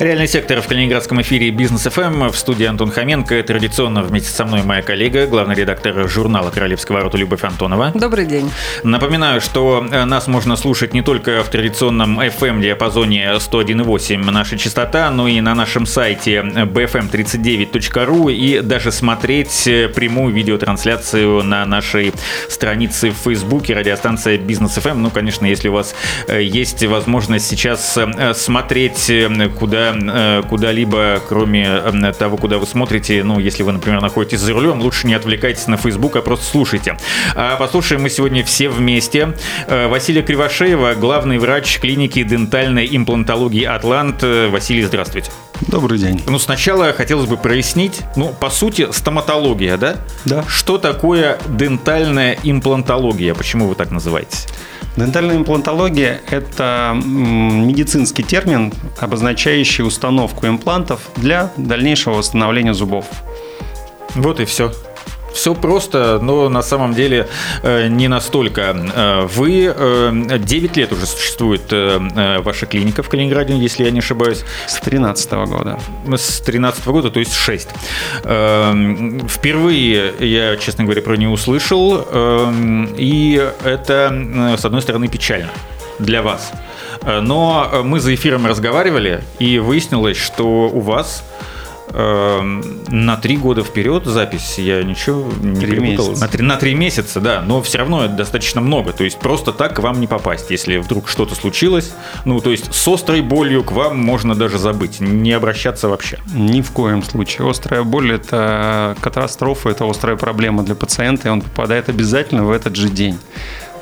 Реальный сектор в Калининградском эфире Бизнес ФМ в студии Антон Хоменко. Традиционно вместе со мной моя коллега, главный редактор журнала «Королевского ворота» Любовь Антонова. Добрый день. Напоминаю, что э, нас можно слушать не только в традиционном FM-диапазоне 101,8 наша частота, но и на нашем сайте bfm39.ru и даже смотреть прямую видеотрансляцию на нашей странице в Фейсбуке радиостанция Бизнес ФМ. Ну, конечно, если у вас э, есть возможность сейчас э, смотреть, куда Э, куда-либо, кроме э, того, куда вы смотрите, ну, если вы, например, находитесь за рулем, лучше не отвлекайтесь на Facebook, а просто слушайте. А послушаем мы сегодня все вместе. Э, Василия Кривошеева, главный врач клиники дентальной имплантологии «Атлант». Василий, здравствуйте. Добрый день. Ну, сначала хотелось бы прояснить, ну, по сути, стоматология, да? Да. Что такое дентальная имплантология? Почему вы так называете? Дентальная имплантология – это медицинский термин, обозначающий установку имплантов для дальнейшего восстановления зубов. Вот и все. Все просто, но на самом деле э, не настолько. Э, вы 9 э, лет уже существует ваша клиника в Калининграде, если я не ошибаюсь. С 13 года. С 13 года, то есть 6. Впервые я, честно говоря, про нее услышал, и это, с одной стороны, печально для вас. Но мы за эфиром разговаривали, и выяснилось, что у вас Эм, на три года вперед запись, я ничего не три перепутал. На три, на три месяца, да, но все равно это достаточно много. То есть просто так к вам не попасть, если вдруг что-то случилось. Ну, то есть с острой болью к вам можно даже забыть, не обращаться вообще. Ни в коем случае. Острая боль – это катастрофа, это острая проблема для пациента, и он попадает обязательно в этот же день.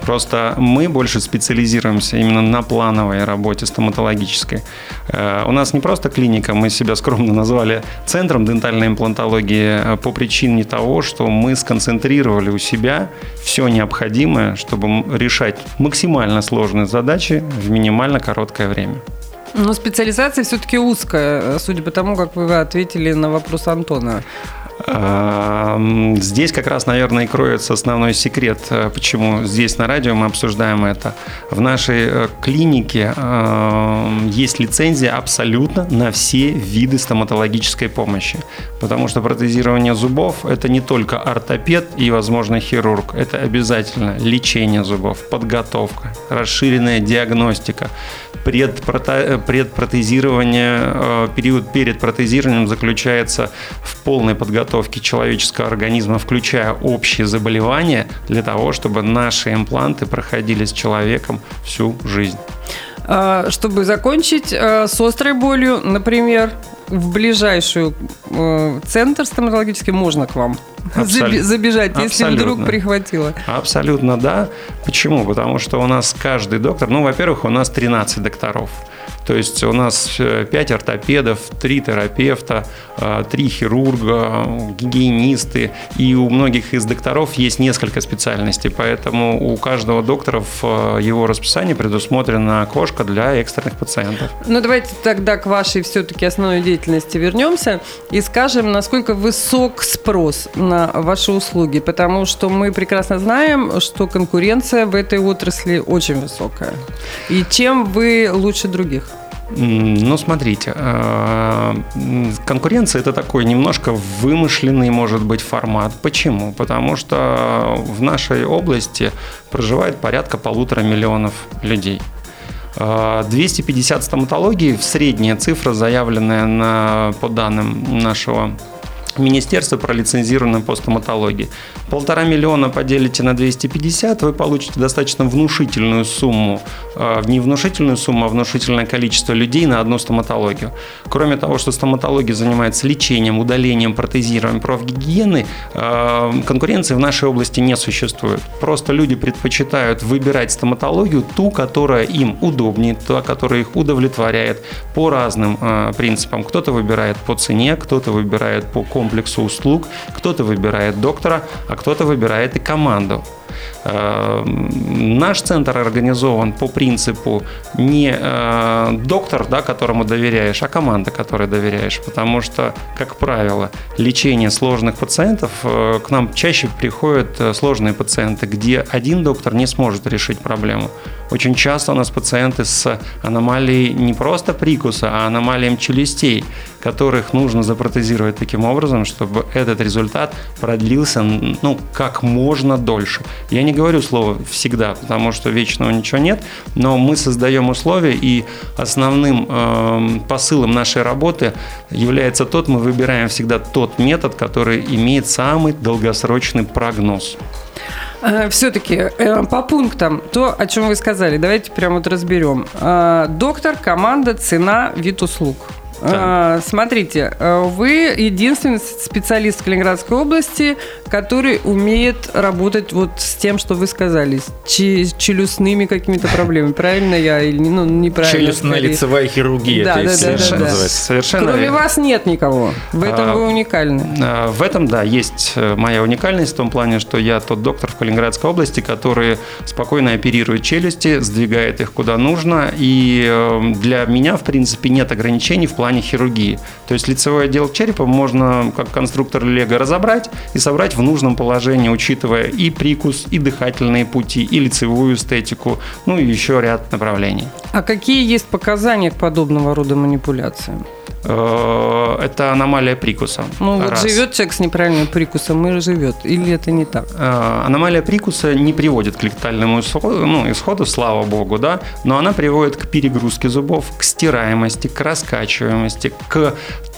Просто мы больше специализируемся именно на плановой работе стоматологической. Э, у нас не просто клиника, мы себя скромно назвали центром дентальной имплантологии э, по причине того, что мы сконцентрировали у себя все необходимое, чтобы решать максимально сложные задачи в минимально короткое время. Но специализация все-таки узкая, э, судя по тому, как вы ответили на вопрос Антона. Здесь как раз, наверное, и кроется основной секрет, э, почему здесь на радио мы обсуждаем это. В нашей э, клинике есть лицензия абсолютно на все виды стоматологической помощи. Потому что протезирование зубов – это не только ортопед и, возможно, хирург. Это обязательно лечение зубов, подготовка, расширенная диагностика, предпроте... предпротезирование, э, период перед протезированием заключается в полной подготовке человеческого организма, включая общие заболевания, для того, чтобы наши импланты проходили с человеком всю жизнь. А, чтобы закончить э, с острой болью, например, в ближайшую э, центр стоматологический можно к вам Абсолютно. забежать, если Абсолютно. вдруг прихватило? Абсолютно да. Почему? Потому что у нас каждый доктор, ну, во-первых, у нас 13 докторов. То есть у нас 5 э, ортопедов, 3 терапевта, 3 э, хирурга, гигиенисты. И у многих из докторов есть несколько специальностей. Поэтому у каждого доктора в э, его расписании предусмотрена окошко для экстренных пациентов. Ну давайте тогда к вашей все-таки основной деятельности вернемся и скажем, насколько высок спрос на ваши услуги. Потому что мы прекрасно знаем, что конкуренция в этой отрасли очень высокая. И чем вы лучше других? Ну, смотрите, э, конкуренция это такой немножко вымышленный, может быть, формат. Почему? Потому что в нашей области проживает порядка полутора миллионов людей. 250 э, стоматологий, средняя цифра, заявленная на, по данным нашего министерство пролицензировано по стоматологии. Полтора миллиона поделите на 250, вы получите достаточно внушительную сумму, э, не внушительную сумму, а внушительное количество людей на одну стоматологию. Кроме того, что стоматология занимается лечением, удалением, протезированием профгигиены, э, конкуренции в нашей области не существует. Просто люди предпочитают выбирать стоматологию, ту, которая им удобнее, та, которая их удовлетворяет по разным э, принципам. Кто-то выбирает по цене, кто-то выбирает по комплексу комплексу услуг. Кто-то выбирает доктора, а кто-то выбирает и команду. Э, наш центр организован по принципу не э, доктор, да, которому доверяешь, а команда, которой доверяешь. Потому что, как правило, лечение сложных пациентов к нам чаще приходят сложные пациенты, где один доктор не сможет решить проблему. Очень часто у нас пациенты с аномалией не просто прикуса, а аномалией челюстей, которых нужно запротезировать таким образом, чтобы этот результат продлился ну, как можно дольше. Я не говорю слово «всегда», потому что вечного ничего нет, но мы создаем условия, и основным э, посылом нашей работы является тот, мы выбираем всегда тот метод, который имеет самый долгосрочный прогноз. Э, Все-таки э, по пунктам, то, о чем вы сказали, давайте прямо вот разберем. Э, доктор, команда, цена, вид услуг. Да. Смотрите, вы единственный специалист в Калининградской области, который умеет работать вот с тем, что вы сказали, с челюстными какими-то проблемами. Правильно я или ну, неправильно? Челюстно-лицевая хирургия. Да, да, да, да, да. Совершенно Кроме вас нет никого. В этом а, вы уникальны. А, в этом, да, есть э, моя уникальность в том плане, что я тот доктор в Калининградской области, который спокойно оперирует челюсти, сдвигает их куда нужно. И э, для меня, в принципе, нет ограничений в плане хирургии. То есть лицевой отдел черепа можно, как конструктор Лего, разобрать и собрать в нужном положении, учитывая и прикус, и дыхательные пути, и лицевую эстетику, ну и еще ряд направлений. А какие есть показания к подобного рода манипуляциям? Э, это аномалия прикуса. Ну, вот живет человек с неправильным прикусом и живет. Или это не так? Э, аномалия прикуса не приводит к летальному исходу, ну, исходу, слава богу, да, но она приводит к перегрузке зубов, к стираемости, к раскачиваемости, к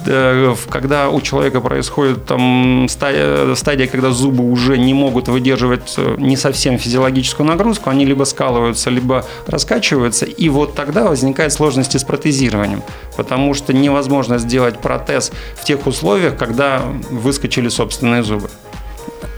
э, когда у человека происходит там стадия, стадия, когда зубы уже не могут выдерживать не совсем физиологическую нагрузку, они либо скалываются, либо раскачиваются, и вот тогда возникают сложности с протезированием, потому что невозможно сделать протез в тех условиях, когда выскочили собственные зубы.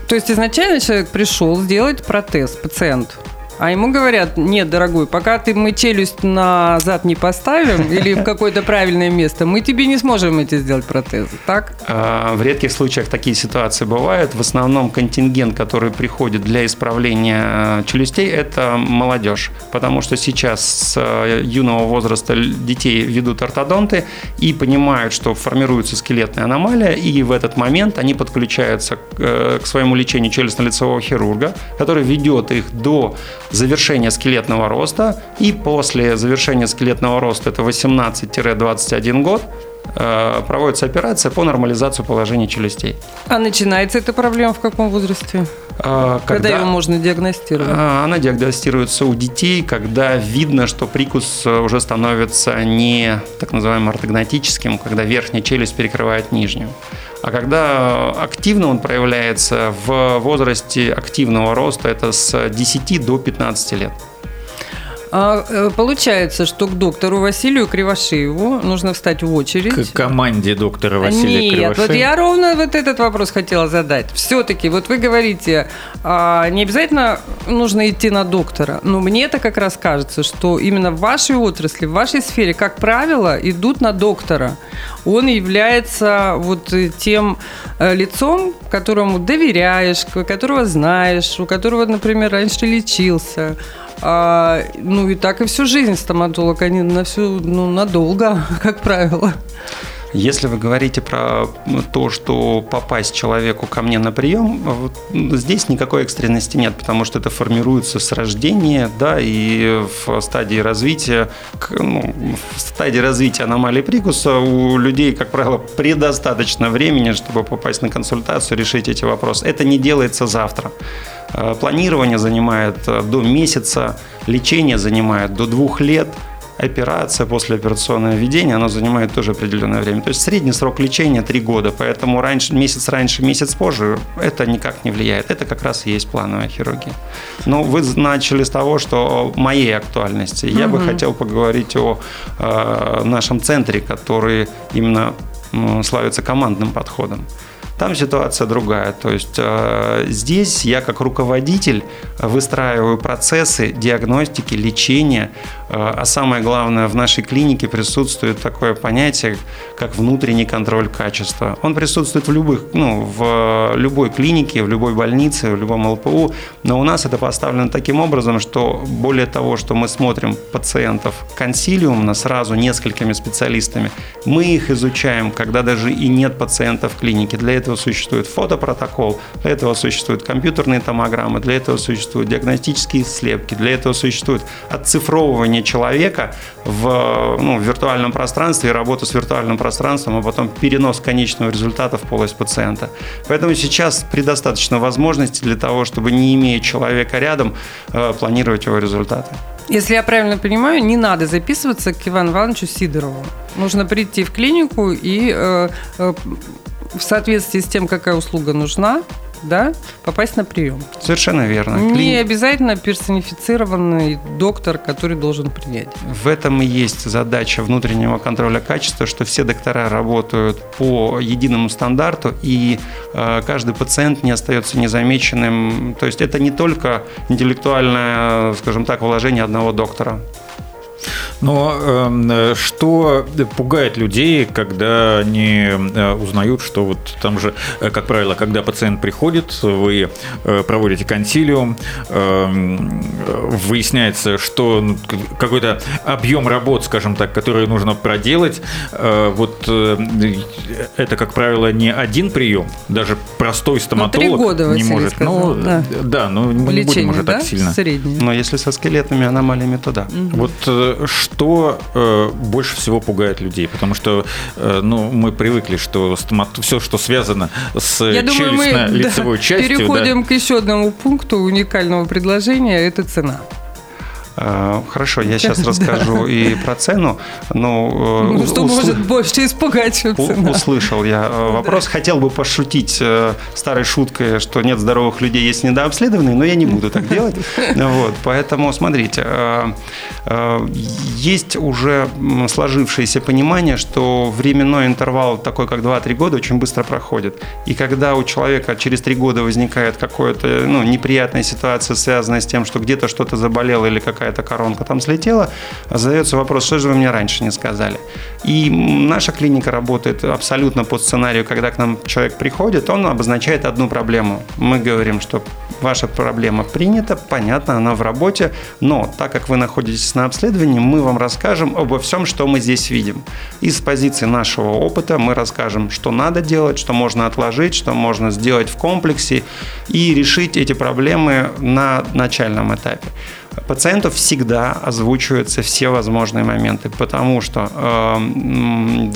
То есть изначально человек пришел сделать протез, пациент, а ему говорят, нет, дорогой, пока ты мы челюсть назад не поставим или в какое-то правильное место, мы тебе не сможем эти сделать протезы, так? А, в редких случаях такие ситуации бывают. В основном контингент, который приходит для исправления э, челюстей, это молодежь. Потому что сейчас с э, юного возраста детей ведут ортодонты и понимают, что формируется скелетная аномалия, и в этот момент они подключаются к, э, к своему лечению челюстно-лицевого хирурга, который ведет их до завершение скелетного роста, и после завершения скелетного роста, это 18-21 год, э, проводится операция по нормализации положения челюстей. А начинается эта проблема в каком возрасте? А, когда, когда ее можно диагностировать? А, она диагностируется у детей, когда видно, что прикус уже становится не так называемым ортогнатическим, когда верхняя челюсть перекрывает нижнюю. А когда активно он проявляется в возрасте активного роста, это с 10 до 15 лет. А, э, получается, что к доктору Василию Кривошееву нужно встать в очередь. К команде доктора Василия Нет, Кривошеева. вот я ровно вот этот вопрос хотела задать. Все-таки, вот вы говорите, а, не обязательно нужно идти на доктора, но мне это как раз кажется, что именно в вашей отрасли, в вашей сфере, как правило, идут на доктора. Он является вот тем э, лицом, которому доверяешь, которого знаешь, у которого, например, раньше лечился, а, ну и так и всю жизнь стоматолог, они на всю, ну, надолго, как правило. Если вы говорите про то, что попасть человеку ко мне на прием, вот здесь никакой экстренности нет, потому что это формируется с рождения, да, и в стадии развития, ну, в стадии развития аномалии прикуса у людей, как правило, предостаточно времени, чтобы попасть на консультацию, решить эти вопросы. Это не делается завтра. Э, планирование занимает э, до месяца, лечение занимает до двух лет, операция, послеоперационное введение, оно занимает тоже определенное время. То есть средний срок лечения 3 года, поэтому раньше, месяц раньше, месяц позже это никак не влияет. Это как раз и есть плановая хирургия. Но вы начали с того, что моей актуальности. Я угу. бы хотел поговорить о э, нашем центре, который именно э, славится командным подходом. Там ситуация другая. То есть э, здесь я как руководитель выстраиваю процессы диагностики, лечения, э, а самое главное, в нашей клинике присутствует такое понятие, как внутренний контроль качества. Он присутствует в любых, ну, в любой клинике, в любой больнице, в любом ЛПУ, но у нас это поставлено таким образом, что более того, что мы смотрим пациентов консилиумно сразу несколькими специалистами, мы их изучаем, когда даже и нет пациентов в клинике. Для этого существует фотопротокол, для этого существуют компьютерные томограммы, для этого существуют диагностические слепки, для этого существует отцифровывание человека в, ну, в виртуальном пространстве и работа с виртуальным пространством, а потом перенос конечного результата в полость пациента. Поэтому сейчас предостаточно возможностей для того, чтобы не имея человека рядом, э, планировать его результаты. Если я правильно понимаю, не надо записываться к Ивану Ивановичу Сидорову. Нужно прийти в клинику и э, э, в соответствии с тем, какая услуга нужна, да, попасть на прием. Совершенно верно. Не Клини... обязательно персонифицированный доктор, который должен принять. В этом и есть задача внутреннего контроля качества, что все доктора работают по единому стандарту, и э, каждый пациент не остается незамеченным. То есть это не только интеллектуальное, скажем так, вложение одного доктора. Но э, что пугает людей, когда они э, узнают, что вот там же, э, как правило, когда пациент приходит, вы э, проводите консилиум, э, выясняется, что ну, какой-то объем работ, скажем так, который нужно проделать, э, вот э, это, как правило, не один прием, даже простой стоматолог ну, года, не может. Сказал, ну, да, да но мы Лечение, не будем уже да? так сильно. Среднее. Но если со скелетными аномалиями, то да. Угу. Вот что э, больше всего пугает людей? Потому что э, ну, мы привыкли, что стомат... все, что связано с челюстно-лицевой да, частью... Переходим да. к еще одному пункту уникального предложения – это цена. А, хорошо, я сейчас расскажу и про цену. Но, э, ну, что может больше испугать, чем цена? Услышал я э, вопрос. Хотел бы пошутить э, старой шуткой, что нет здоровых людей, есть недообследованные, но я не буду так делать. Вот, поэтому, смотрите, есть уже сложившееся понимание, что временной интервал такой, как 2-3 года, очень быстро проходит. И когда у человека через 3 года возникает какая-то ну, неприятная ситуация, связанная с тем, что где-то что-то заболело или какая какая-то коронка там слетела, задается вопрос, что же вы мне раньше не сказали. И наша клиника работает абсолютно по сценарию, когда к нам человек приходит, он обозначает одну проблему. Мы говорим, что ваша проблема принята, понятно, она в работе, но так как вы находитесь на обследовании, мы вам расскажем обо всем, что мы здесь видим. И с позиции нашего опыта мы расскажем, что надо делать, что можно отложить, что можно сделать в комплексе и решить эти проблемы на начальном этапе пациенту всегда озвучиваются все возможные моменты, потому что э,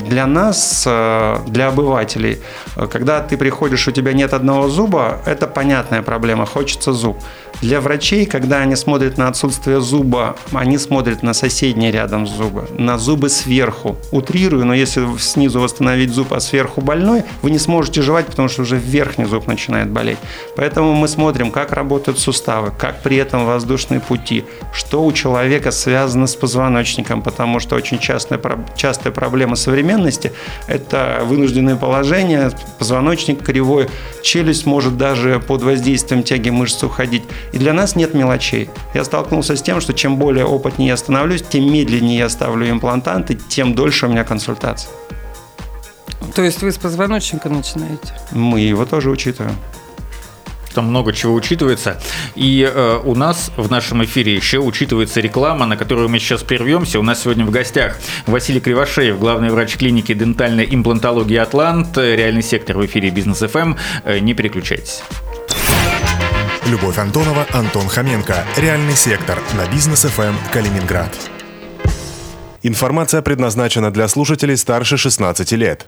для нас, э, для обывателей, э, когда ты приходишь, у тебя нет одного зуба, это понятная проблема, хочется зуб. Для врачей, когда они смотрят на отсутствие зуба, они смотрят на соседний рядом зубы, на зубы сверху. Утрирую, но если снизу восстановить зуб, а сверху больной, вы не сможете жевать, потому что уже верхний зуб начинает болеть. Поэтому мы смотрим, как работают суставы, как при этом воздушные пути, что у человека связано с позвоночником, потому что очень частая, частая проблема современности – это вынужденное положение, позвоночник кривой, челюсть может даже под воздействием тяги мышц уходить. И для нас нет мелочей. Я столкнулся с тем, что чем более опытнее я становлюсь, тем медленнее я ставлю имплантанты, тем дольше у меня консультация. То есть вы с позвоночника начинаете? Мы его тоже учитываем там много чего учитывается. И э, у нас в нашем эфире еще учитывается реклама, на которую мы сейчас прервемся. У нас сегодня в гостях Василий Кривошеев, главный врач клиники дентальной имплантологии «Атлант», реальный сектор в эфире «Бизнес ФМ». Эм». Э, не переключайтесь. Любовь Антонова, Антон Хоменко. Реальный сектор на бизнес ФМ Калининград. Информация предназначена для слушателей старше 16 лет.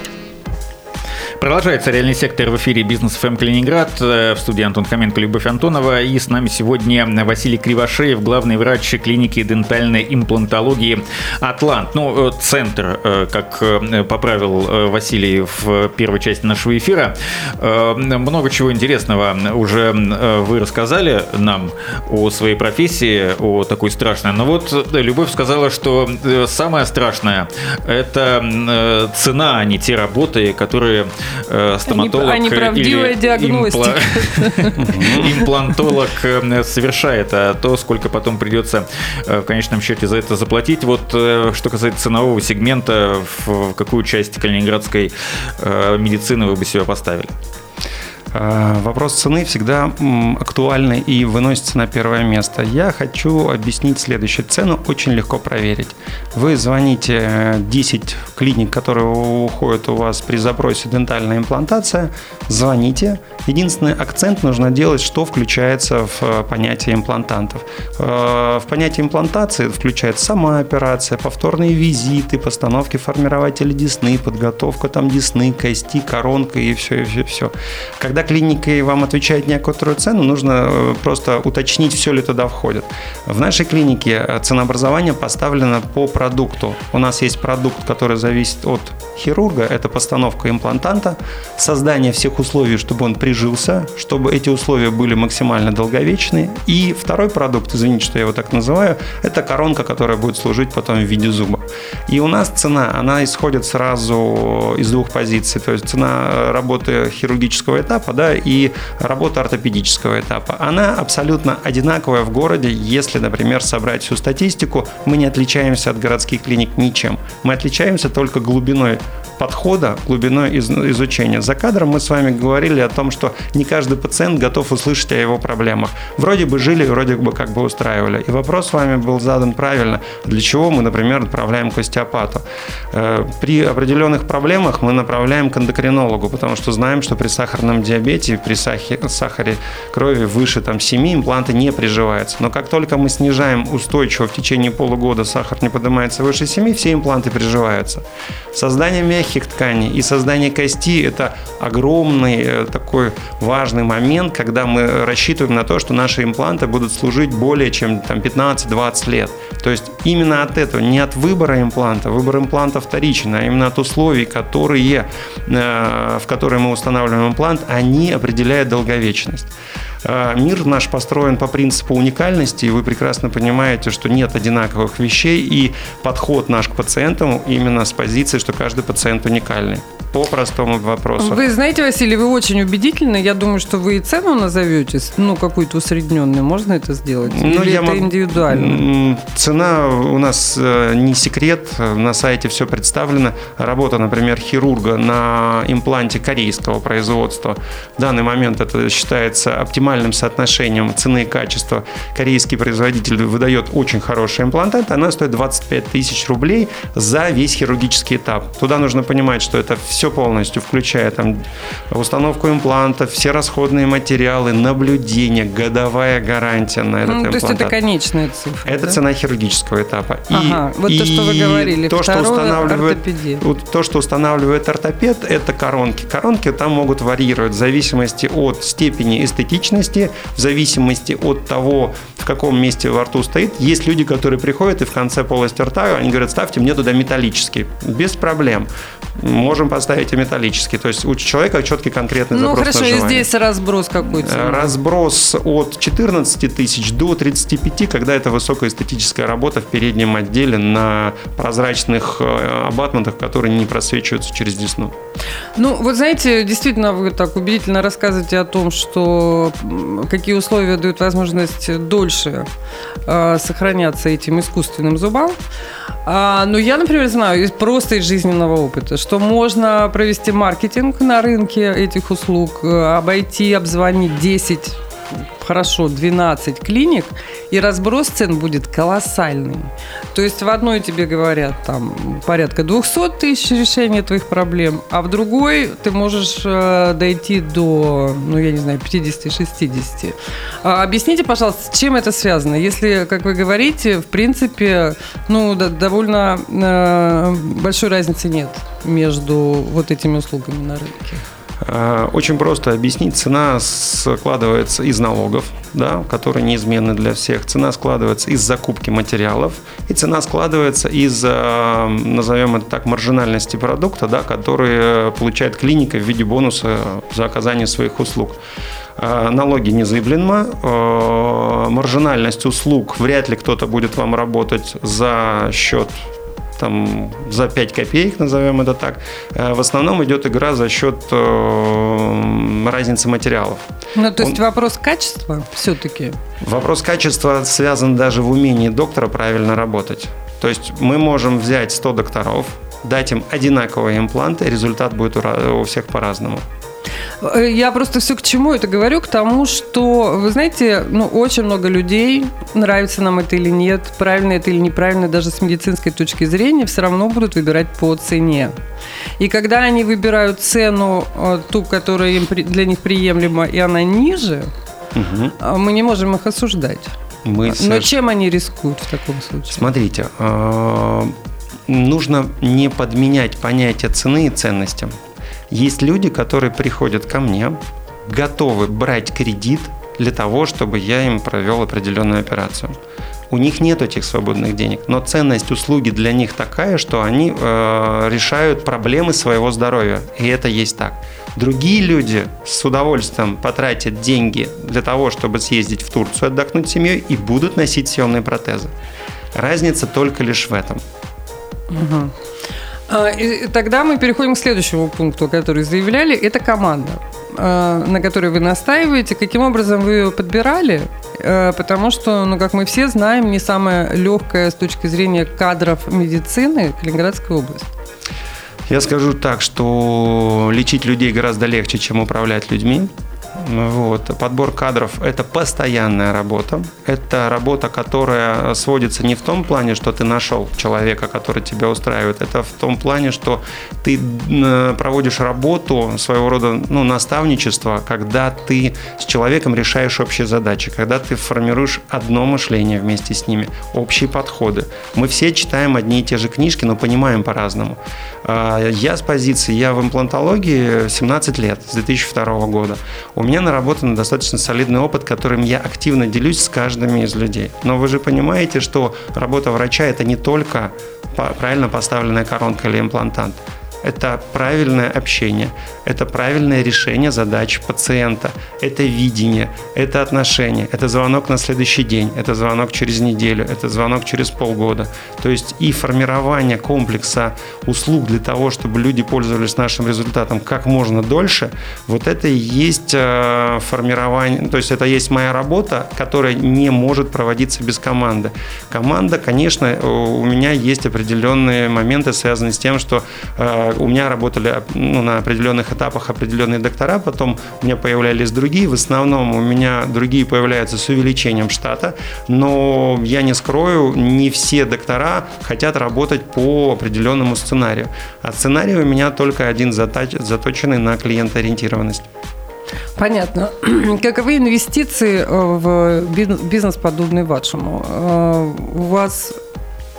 Продолжается реальный сектор в эфире Бизнес ФМ Калининград. Э, в студии Антон Хоменко, Любовь Антонова. И с нами сегодня Василий Кривошеев, главный врач клиники дентальной имплантологии «Атлант». Ну, э, центр, э, как поправил Василий в первой части нашего эфира. Много чего интересного уже вы рассказали нам о своей профессии, о такой страшной. Но вот Любовь сказала, что самое страшное – это цена, а не те работы, которые э, стоматолог а неправдивая диагностика. имплантолог э, совершает, а то, сколько потом придется э, в конечном счете за это заплатить. Вот что касается ценового сегмента, в какую часть калининградской медицины вы бы себя поставили? Э, вопрос цены всегда актуальный и выносится на первое место. Я хочу объяснить следующее. Цену очень легко проверить. Вы звоните 10 э, клиник, которые уходят у вас при запросе дентальная имплантация, звоните. Единственный акцент нужно делать, что включается в э, понятие имплантантов. В понятие имплантации включается сама операция, повторные визиты, постановки формирователя десны, подготовка там десны, кости, коронка и все, и все, все. Когда когда клиника вам отвечает некоторую цену, нужно э, просто уточнить, все ли туда входит. В нашей клинике э, ценообразование поставлено по продукту. У нас есть продукт, который зависит от хирурга, это постановка имплантанта, создание всех условий, чтобы он прижился, чтобы эти условия были максимально долговечные. И второй продукт, извините, что я его так называю, это коронка, которая будет служить потом в виде зуба. И у нас цена, она исходит сразу из двух позиций. То есть цена э, работы хирургического этапа да, и работа ортопедического этапа. Она абсолютно одинаковая в городе, если, например, собрать всю статистику, мы не отличаемся от городских клиник ничем. Мы отличаемся только глубиной подхода, глубиной из, изучения. За кадром мы с вами говорили о том, что не каждый пациент готов услышать о его проблемах. Вроде бы жили, вроде бы как бы устраивали. И вопрос с вами был задан правильно. Для чего мы, например, отправляем к остеопату? Э, при определенных проблемах мы направляем к эндокринологу, потому что знаем, что при сахарном диабете, при сахаре крови выше там, 7 импланты не приживаются. Но как только мы снижаем устойчиво в течение полугода сахар не поднимается выше 7, все импланты приживаются. Создание мягких тканей. И создание кости – это огромный э, такой важный момент, когда мы рассчитываем на то, что наши импланты будут служить более чем там, 15-20 лет. То есть именно от этого, не от выбора импланта, выбор импланта вторичен, а именно от условий, которые, э, в которые мы устанавливаем имплант, они определяют долговечность. А, мир наш построен по принципу уникальности, и вы прекрасно понимаете, что нет одинаковых вещей, и подход наш к пациентам именно с позиции, что каждый пациент уникальный по простому вопросу. Вы знаете, Василий, вы очень убедительны. Я думаю, что вы и цену назовете, ну, какую-то усредненную. Можно это сделать? Ну, Или я это могу... индивидуально? Цена у нас э, не секрет. На сайте все представлено. Работа, например, хирурга на импланте корейского производства. В данный момент это считается оптимальным соотношением цены и качества. Корейский производитель выдает очень хороший имплантат. Она стоит 25 тысяч рублей за весь хирургический этап. Туда нужно понимать, что это все все полностью, включая там установку имплантов, все расходные материалы, наблюдение, годовая гарантия на этот ну, имплант. То есть это конечная цифра, Это да? цена хирургического этапа. И, ага, вот и то, что вы говорили, то, что устанавливает, то, что устанавливает ортопед, это коронки. Коронки там могут варьировать в зависимости от степени эстетичности, в зависимости от того, в каком месте во рту стоит. Есть люди, которые приходят и в конце полости рта, они говорят, ставьте мне туда металлический. Без проблем. Можем поставить ставите металлический. То есть у человека четкий конкретный ну, запрос хорошо, на и здесь разброс какой-то. Э, разброс от 14 тысяч до 35, когда это высокоэстетическая работа в переднем отделе на прозрачных э, абатментах, которые не просвечиваются через десну. Ну, вот знаете, действительно, вы так убедительно рассказываете о том, что какие условия дают возможность дольше э, сохраняться этим искусственным зубам. А, ну, я, например, знаю просто из жизненного опыта, что можно провести маркетинг на рынке этих услуг, э, обойти, обзвонить 10 хорошо 12 клиник, и разброс цен будет колоссальный. То есть в одной тебе говорят там порядка 200 тысяч решения твоих проблем, а в другой ты можешь э, дойти до, ну я не знаю, 50-60. А, объясните, пожалуйста, с чем это связано? Если, как вы говорите, в принципе, ну да, довольно э, большой разницы нет между вот этими услугами на рынке. Э, очень просто объяснить. Цена складывается из налогов, да, которые неизменны для всех. Цена складывается из закупки материалов. И цена складывается из, э, назовем это так, маржинальности продукта, да, который получает клиника в виде бонуса за оказание своих услуг. Э, налоги незыблемо, маржинальность услуг вряд ли кто-то будет вам работать за счет там за 5 копеек, назовем это так. Э, в основном идет игра за счет э, разницы материалов. Ну, то есть Он... вопрос качества все-таки? Вопрос качества связан даже в умении доктора правильно работать. То есть мы можем взять 100 докторов, дать им одинаковые импланты, результат будет у всех по-разному. Э, я просто все к чему это говорю? К тому, что, вы знаете, ну, очень много людей, нравится нам это или нет, правильно это или неправильно, даже с медицинской точки зрения, все равно будут выбирать по цене. И когда они выбирают цену, э, ту, которая им, для них приемлема, и она ниже, угу. мы не можем их осуждать. Мы Но чем они рискуют в таком случае? Смотрите, нужно не подменять понятие цены и ценности. Есть люди, которые приходят ко мне, готовы брать кредит для того, чтобы я им провел определенную операцию. У них нет этих свободных денег, но ценность услуги для них такая, что они э, решают проблемы своего здоровья. И это есть так. Другие люди с удовольствием потратят деньги для того, чтобы съездить в Турцию, отдохнуть с семьей и будут носить съемные протезы. Разница только лишь в этом. Угу. И тогда мы переходим к следующему пункту, который заявляли. Это команда, а, на которой вы настаиваете. Каким образом вы ее подбирали? А, потому что, ну, как мы все знаем, не самая легкая с точки зрения кадров медицины Калининградская область. Я скажу так, что лечить людей гораздо легче, чем управлять людьми. Вот. Подбор кадров – это постоянная работа. Это работа, которая сводится не в том плане, что ты нашел человека, который тебя устраивает. Это в том плане, что ты проводишь работу, своего рода ну, наставничество, когда ты с человеком решаешь общие задачи, когда ты формируешь одно мышление вместе с ними, общие подходы. Мы все читаем одни и те же книжки, но понимаем по-разному. А, я с позиции, я в имплантологии 17 лет, с 2002 года. У меня наработан достаточно солидный опыт, которым я активно делюсь с каждым из людей. Но вы же понимаете, что работа врача – это не только правильно поставленная коронка или имплантант – это правильное общение, это правильное решение задач пациента, это видение, это отношение, это звонок на следующий день, это звонок через неделю, это звонок через полгода. То есть и формирование комплекса услуг для того, чтобы люди пользовались нашим результатом как можно дольше, вот это и есть э, формирование, то есть это есть моя работа, которая не может проводиться без команды. Команда, конечно, у меня есть определенные моменты, связанные с тем, что э, у меня работали ну, на определенных этапах определенные доктора, потом у меня появлялись другие. В основном у меня другие появляются с увеличением штата, но я не скрою, не все доктора хотят работать по определенному сценарию. А сценарий у меня только один заточенный на клиентоориентированность. Понятно. Каковы инвестиции э, в бизнес, подобный вашему? Э, у вас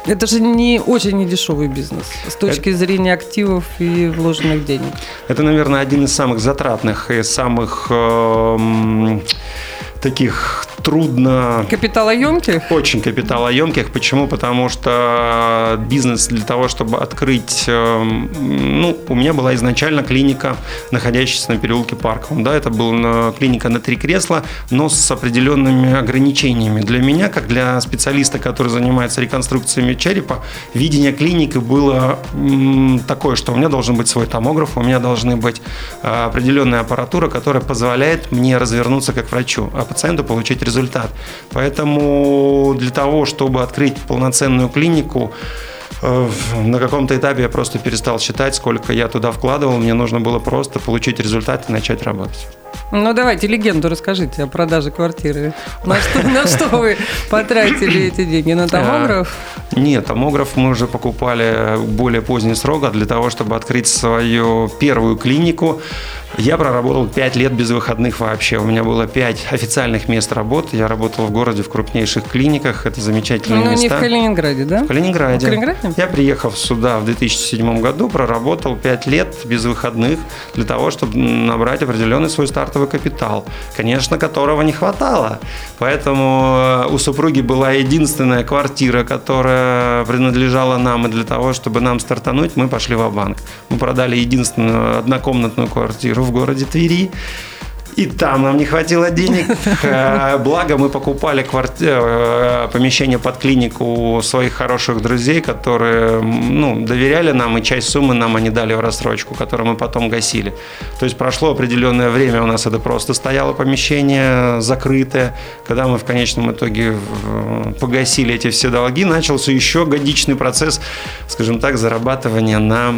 это же не очень недешевый бизнес с точки это, зрения активов и вложенных денег. Это, наверное, один из самых затратных и самых э, таких трудно... Капиталоемких? Очень капиталоемких. Почему? Потому что бизнес для того, чтобы открыть... Эм, ну, у меня была изначально клиника, находящаяся на переулке Парковом. Да, это была клиника на три кресла, но с определенными ограничениями. Для меня, как для специалиста, который занимается реконструкциями черепа, видение клиники было такое, что у меня должен быть свой томограф, у меня должны быть э, определенная аппаратура, которая позволяет мне развернуться как врачу, а пациенту получить результат. Поэтому для того, чтобы открыть полноценную клинику, э, на каком-то этапе я просто перестал считать, сколько я туда вкладывал. Мне нужно было просто получить результат и начать работать. Ну, давайте легенду расскажите о продаже квартиры. На что, на что вы потратили эти деньги? На томограф? Э, нет, томограф мы уже покупали более поздний срок, а для того, чтобы открыть свою первую клинику, я проработал 5 лет без выходных вообще. У меня было 5 официальных мест работы. Я работал в городе в крупнейших клиниках. Это замечательные ну, места. Ну, не в Калининграде, да? В Калининграде. В Калининграде? Я приехал сюда в 2007 году, проработал 5 лет без выходных для того, чтобы набрать определенный свой стартовый капитал, конечно, которого не хватало. Поэтому э, у супруги была единственная квартира, которая принадлежала нам, и для того, чтобы нам стартануть, мы пошли в банк Мы продали единственную однокомнатную квартиру в городе Твери. И там нам не хватило денег. Э, благо мы покупали кварти... Э, помещение под клинику у своих хороших друзей, которые ну, доверяли нам, и часть суммы нам они дали в рассрочку, которую мы потом гасили. То есть прошло определенное время, у нас это просто стояло помещение закрытое. Когда мы в конечном итоге погасили эти все долги, начался еще годичный процесс, скажем так, зарабатывания на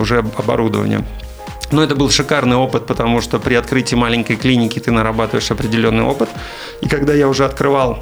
уже оборудование. Но это был шикарный опыт, потому что при открытии маленькой клиники ты нарабатываешь определенный опыт. И когда я уже открывал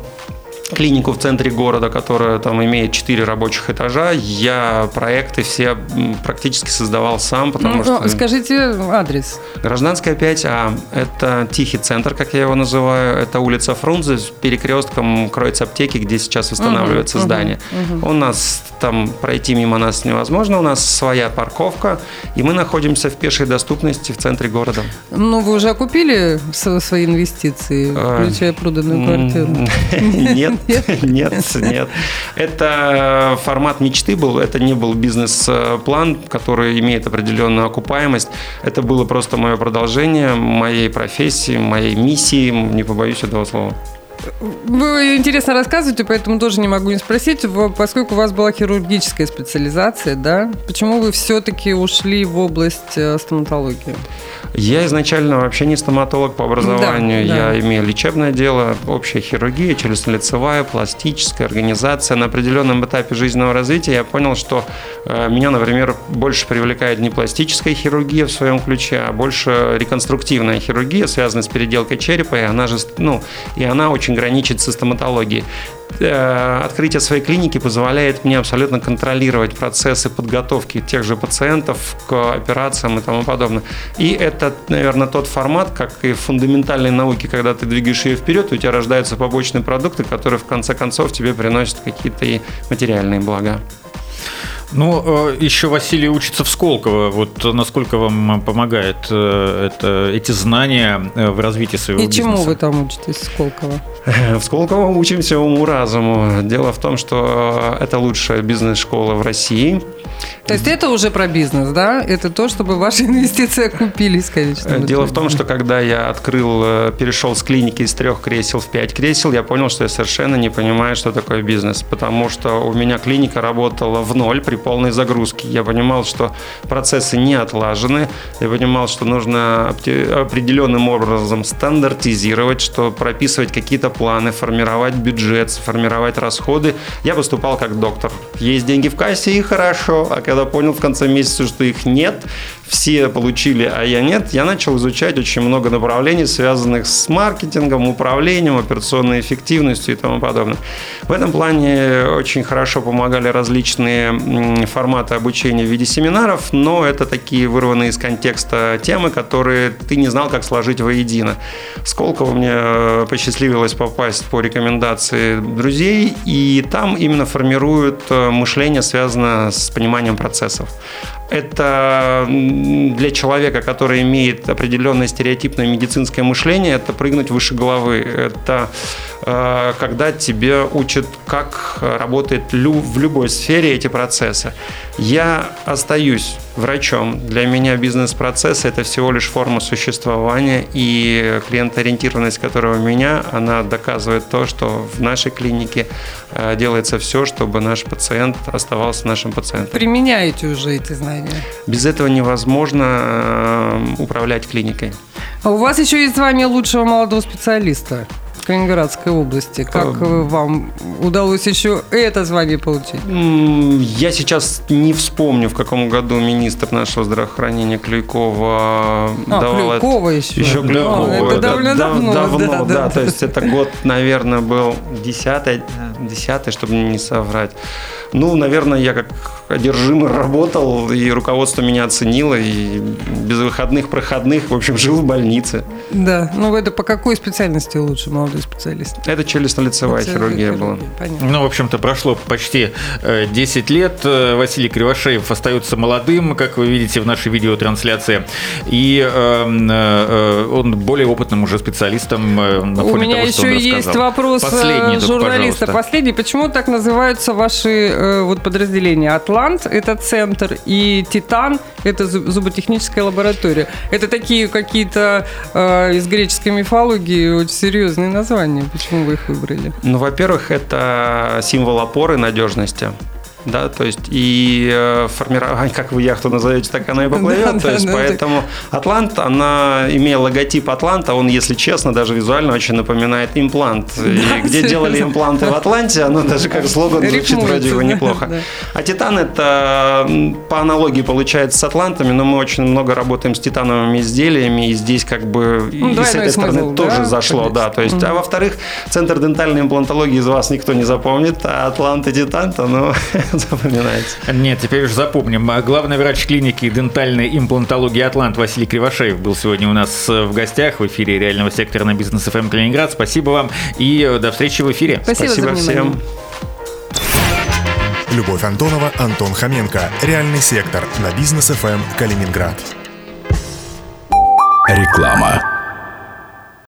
клинику в центре города, которая там имеет 4 рабочих этажа. Я проекты все практически создавал сам, потому ну, что... Скажите адрес. Гражданская 5А. Это тихий центр, как я его называю. Это улица Фрунзе с перекрестком кроется аптеки, где сейчас восстанавливается угу, здание. Угу. У нас там пройти мимо нас невозможно. У нас своя парковка, и мы находимся в пешей доступности в центре города. Ну, вы уже окупили свои инвестиции, а, включая проданную квартиру? Нет, Нет, нет. Это формат мечты был, это не был бизнес-план, который имеет определенную окупаемость. Это было просто мое продолжение моей профессии, моей миссии, не побоюсь этого слова. Вы интересно рассказываете, поэтому тоже не могу не спросить, поскольку у вас была хирургическая специализация, да? Почему вы все-таки ушли в область э, стоматологии? Я изначально вообще не стоматолог по образованию. Да, да. Я имею лечебное дело, общая хирургия, челюстно-лицевая, пластическая организация. На определенном этапе жизненного развития я понял, что э, меня, например, больше привлекает не пластическая хирургия в своем ключе, а больше реконструктивная хирургия, связанная с переделкой черепа, и она же, ну, и она очень граничит со стоматологией. Э, открытие своей клиники позволяет мне абсолютно контролировать процессы подготовки тех же пациентов к операциям и тому подобное. И это, наверное, тот формат, как и в фундаментальной науке, когда ты двигаешь ее вперед, у тебя рождаются побочные продукты, которые в конце концов тебе приносят какие-то и материальные блага. Ну, э, еще Василий учится в Сколково. Вот насколько вам помогает э, это, эти знания э, в развитии своего И бизнеса? чему вы там учитесь в Сколково? В Сколково учимся уму-разуму. Дело в том, что это лучшая бизнес-школа в России. То есть это уже про бизнес, да? Это то, чтобы ваши инвестиции окупились, конечно. Дело в том, что когда я открыл, перешел с клиники из трех кресел в пять кресел, я понял, что я совершенно не понимаю, что такое бизнес. Потому что у меня клиника работала в ноль при полной загрузке. Я понимал, что процессы не отлажены. Я понимал, что нужно определенным образом стандартизировать, что прописывать какие-то планы, формировать бюджет, формировать расходы. Я выступал как доктор. Есть деньги в кассе и хорошо. А когда понял в конце месяца, что их нет, все получили, а я нет, я начал изучать очень много направлений, связанных с маркетингом, управлением, операционной эффективностью и тому подобное. В этом плане очень хорошо помогали различные форматы обучения в виде семинаров, но это такие вырванные из контекста темы, которые ты не знал, как сложить воедино. Сколково мне э, посчастливилось попасть по рекомендации друзей, и там именно формируют э, мышление, связанное с пониманием процессов это для человека, который имеет определенное стереотипное медицинское мышление, это прыгнуть выше головы. Это когда тебе учат, как работает в любой сфере эти процессы. Я остаюсь врачом. Для меня бизнес-процесс – это всего лишь форма существования, и клиентоориентированность, которая у меня, она доказывает то, что в нашей клинике э, делается все, чтобы наш пациент оставался нашим пациентом. Применяете уже эти знания? Без этого невозможно э, управлять клиникой. А у вас еще есть звание лучшего молодого специалиста. в Калининградской области. Как Эм. вам удалось еще это звание получить? Я сейчас не вспомню, в каком году министр нашего здравоохранения Клюйкова А, давал это- Клюкова еще. Еще А, Клюкова. это да, довольно да, давно. давно, да, да, да, То есть это год, наверное, был десятый, десятый, чтобы не соврать. Ну, наверное, я как одержимый работал, и руководство меня оценило, и без выходных, проходных, в общем, жил в больнице. Да, ну это по какой специальности лучше молодой специалист? Это челюстно-лицевая хирургия была. Понятно. Ну, в общем-то, прошло почти э, 10 лет. Э, Василий Кривошеев остается молодым, как вы видите в нашей видеотрансляции. И э, э, он более опытным уже специалистом э, на У фоне меня того, что он еще есть рассказал. вопрос э, Последний, журналиста. пожалуйста. Последний. Почему так называются ваши э, вот подразделения? Атлант – это центр, и Титан – это зу- зуботехническая лаборатория. Это такие какие-то э, из греческой мифологии очень серьезные названия. Почему вы их выбрали? Ну, во-первых, это символ опоры надежности. Да, то есть и э, формирование, как вы яхту назовете, так она и поплывет. Да, то да, есть да, поэтому Атлант, она, имея логотип Атланта, он, если честно, даже визуально очень напоминает имплант. И где делали импланты в Атланте, оно даже как слоган звучит Рифмуется, вроде бы неплохо. да. А Титан это по аналогии получается с Атлантами, но мы очень много работаем с титановыми изделиями, и здесь как бы и Ну, с этой стороны смысл, тоже да, зашло, конечно. да. То есть, а во-вторых, центр дентальной имплантологии из вас никто не запомнит, а Атлант и Титан, то ну, запоминается. Нет, теперь уже запомним. А Главный врач клиники дентальной имплантологии «Атлант» Василий Кривошеев был сегодня у нас э, в гостях в эфире реального сектора на бизнес ФМ Калининград. Спасибо вам и э, до встречи в эфире. Спасибо, Спасибо всем. Любовь Антонова, Антон Хоменко. Реальный сектор на бизнес ФМ Калининград. Реклама.